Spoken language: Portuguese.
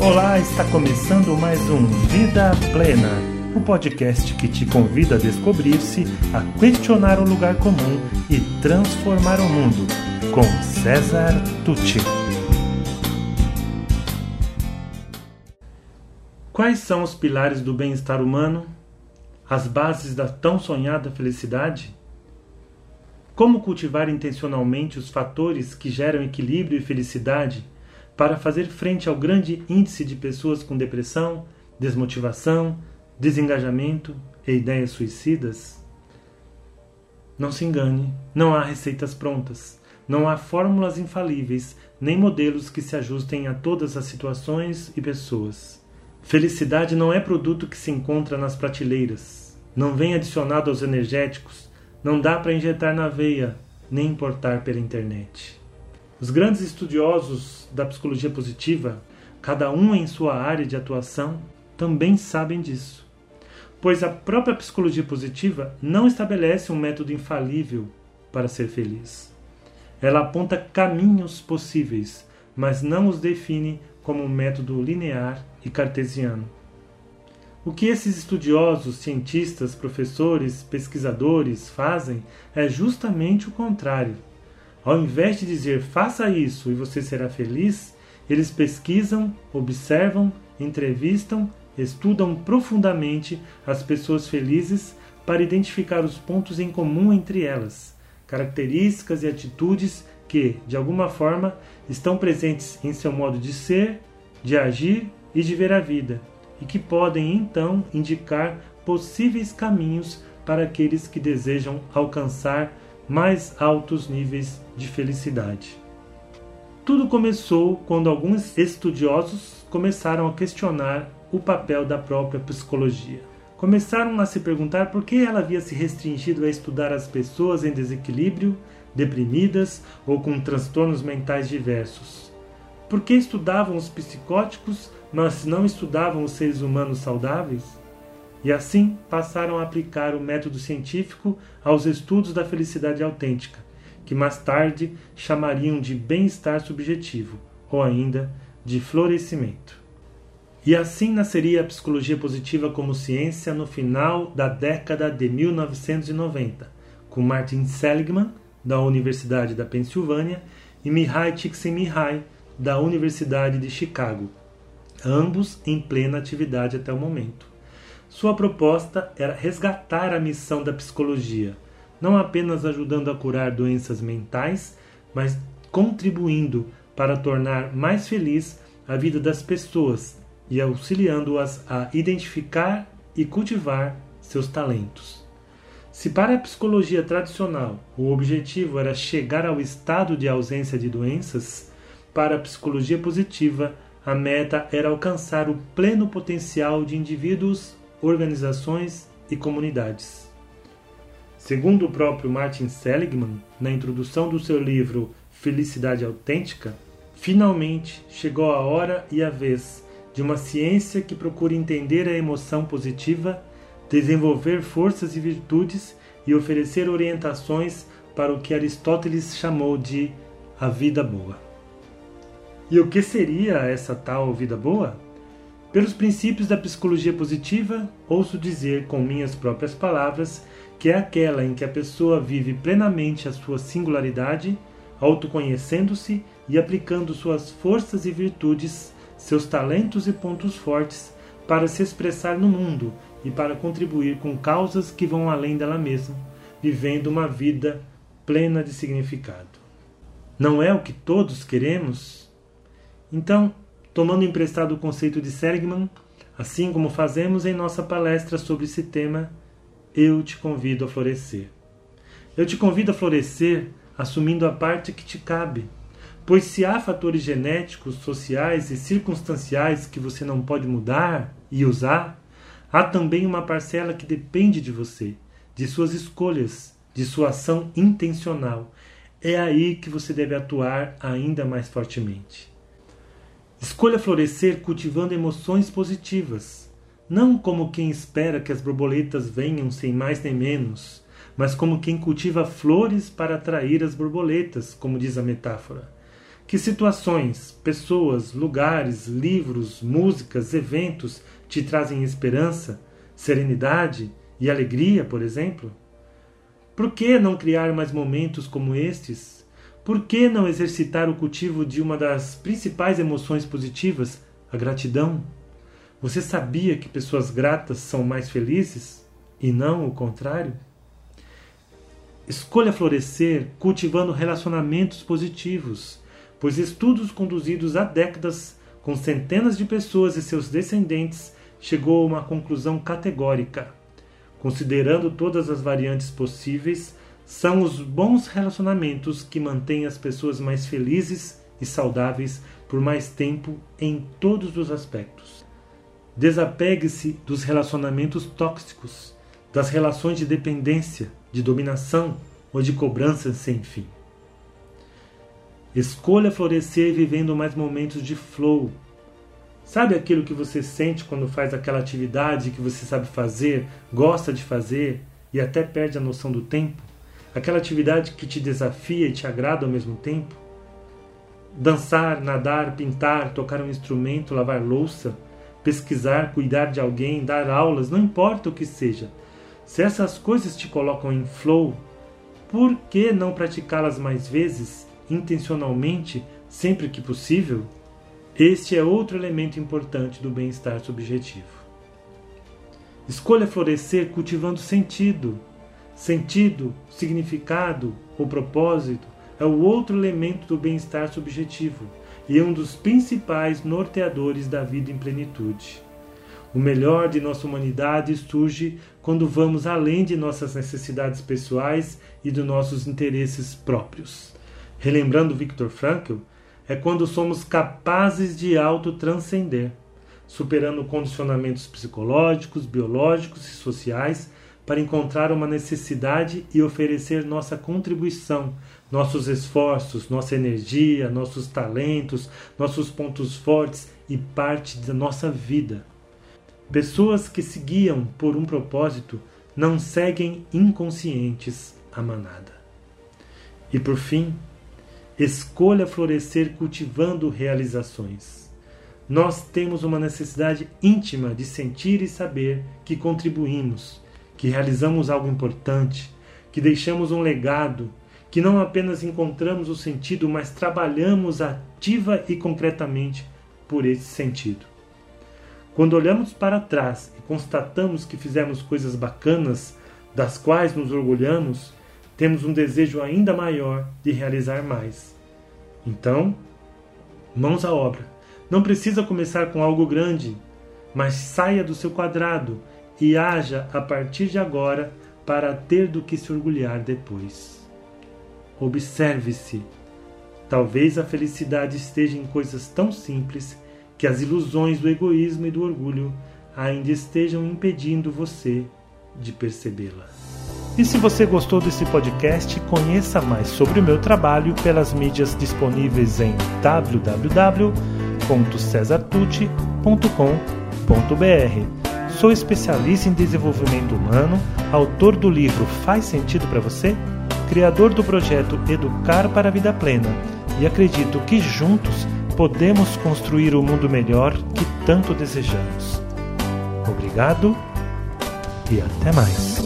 Olá, está começando mais um Vida Plena, o um podcast que te convida a descobrir-se, a questionar o lugar comum e transformar o mundo, com César Tucci. Quais são os pilares do bem-estar humano? As bases da tão sonhada felicidade? Como cultivar intencionalmente os fatores que geram equilíbrio e felicidade? Para fazer frente ao grande índice de pessoas com depressão, desmotivação, desengajamento e ideias suicidas? Não se engane, não há receitas prontas, não há fórmulas infalíveis, nem modelos que se ajustem a todas as situações e pessoas. Felicidade não é produto que se encontra nas prateleiras, não vem adicionado aos energéticos, não dá para injetar na veia, nem importar pela internet. Os grandes estudiosos da psicologia positiva, cada um em sua área de atuação, também sabem disso. Pois a própria psicologia positiva não estabelece um método infalível para ser feliz. Ela aponta caminhos possíveis, mas não os define como um método linear e cartesiano. O que esses estudiosos, cientistas, professores, pesquisadores fazem é justamente o contrário ao invés de dizer faça isso e você será feliz, eles pesquisam, observam, entrevistam, estudam profundamente as pessoas felizes para identificar os pontos em comum entre elas, características e atitudes que, de alguma forma, estão presentes em seu modo de ser, de agir e de ver a vida, e que podem então indicar possíveis caminhos para aqueles que desejam alcançar mais altos níveis de felicidade. Tudo começou quando alguns estudiosos começaram a questionar o papel da própria psicologia. Começaram a se perguntar por que ela havia se restringido a estudar as pessoas em desequilíbrio, deprimidas ou com transtornos mentais diversos. Por que estudavam os psicóticos, mas não estudavam os seres humanos saudáveis? E assim passaram a aplicar o método científico aos estudos da felicidade autêntica, que mais tarde chamariam de bem-estar subjetivo, ou ainda de florescimento. E assim nasceria a psicologia positiva como ciência no final da década de 1990, com Martin Seligman, da Universidade da Pensilvânia, e Mihai Csikszentmihalyi, da Universidade de Chicago, ambos em plena atividade até o momento. Sua proposta era resgatar a missão da psicologia, não apenas ajudando a curar doenças mentais, mas contribuindo para tornar mais feliz a vida das pessoas e auxiliando-as a identificar e cultivar seus talentos. Se para a psicologia tradicional o objetivo era chegar ao estado de ausência de doenças, para a psicologia positiva a meta era alcançar o pleno potencial de indivíduos organizações e comunidades. Segundo o próprio Martin Seligman, na introdução do seu livro Felicidade Autêntica, finalmente chegou a hora e a vez de uma ciência que procure entender a emoção positiva, desenvolver forças e virtudes e oferecer orientações para o que Aristóteles chamou de a vida boa. E o que seria essa tal vida boa? Pelos princípios da psicologia positiva, ouço dizer com minhas próprias palavras que é aquela em que a pessoa vive plenamente a sua singularidade, autoconhecendo-se e aplicando suas forças e virtudes, seus talentos e pontos fortes para se expressar no mundo e para contribuir com causas que vão além dela mesma, vivendo uma vida plena de significado. Não é o que todos queremos? Então, tomando emprestado o conceito de Seligman, assim como fazemos em nossa palestra sobre esse tema, eu te convido a florescer. Eu te convido a florescer assumindo a parte que te cabe, pois se há fatores genéticos, sociais e circunstanciais que você não pode mudar e usar, há também uma parcela que depende de você, de suas escolhas, de sua ação intencional. É aí que você deve atuar ainda mais fortemente. Escolha florescer cultivando emoções positivas, não como quem espera que as borboletas venham sem mais nem menos, mas como quem cultiva flores para atrair as borboletas, como diz a metáfora. Que situações, pessoas, lugares, livros, músicas, eventos te trazem esperança, serenidade e alegria, por exemplo? Por que não criar mais momentos como estes? Por que não exercitar o cultivo de uma das principais emoções positivas, a gratidão? Você sabia que pessoas gratas são mais felizes e não o contrário? Escolha florescer cultivando relacionamentos positivos, pois estudos conduzidos há décadas com centenas de pessoas e seus descendentes chegou a uma conclusão categórica. Considerando todas as variantes possíveis, são os bons relacionamentos que mantêm as pessoas mais felizes e saudáveis por mais tempo em todos os aspectos. Desapegue-se dos relacionamentos tóxicos, das relações de dependência, de dominação ou de cobrança sem fim. Escolha florescer vivendo mais momentos de flow. Sabe aquilo que você sente quando faz aquela atividade que você sabe fazer, gosta de fazer e até perde a noção do tempo? Aquela atividade que te desafia e te agrada ao mesmo tempo? Dançar, nadar, pintar, tocar um instrumento, lavar louça, pesquisar, cuidar de alguém, dar aulas, não importa o que seja. Se essas coisas te colocam em flow, por que não praticá-las mais vezes, intencionalmente, sempre que possível? Este é outro elemento importante do bem-estar subjetivo. Escolha florescer cultivando sentido. Sentido, significado ou propósito é o outro elemento do bem-estar subjetivo e é um dos principais norteadores da vida em plenitude. O melhor de nossa humanidade surge quando vamos além de nossas necessidades pessoais e dos nossos interesses próprios. Relembrando Viktor Frankl, é quando somos capazes de autotranscender, superando condicionamentos psicológicos, biológicos e sociais para encontrar uma necessidade e oferecer nossa contribuição, nossos esforços, nossa energia, nossos talentos, nossos pontos fortes e parte da nossa vida. Pessoas que se guiam por um propósito não seguem inconscientes a manada. E por fim, escolha florescer cultivando realizações. Nós temos uma necessidade íntima de sentir e saber que contribuímos, que realizamos algo importante, que deixamos um legado, que não apenas encontramos o sentido, mas trabalhamos ativa e concretamente por esse sentido. Quando olhamos para trás e constatamos que fizemos coisas bacanas, das quais nos orgulhamos, temos um desejo ainda maior de realizar mais. Então, mãos à obra. Não precisa começar com algo grande, mas saia do seu quadrado e haja a partir de agora para ter do que se orgulhar depois. Observe-se. Talvez a felicidade esteja em coisas tão simples que as ilusões do egoísmo e do orgulho ainda estejam impedindo você de percebê-la. E se você gostou desse podcast, conheça mais sobre o meu trabalho pelas mídias disponíveis em www.cesartucci.com.br. Sou especialista em desenvolvimento humano, autor do livro Faz Sentido para Você, criador do projeto Educar para a Vida Plena e acredito que juntos podemos construir o mundo melhor que tanto desejamos. Obrigado e até mais.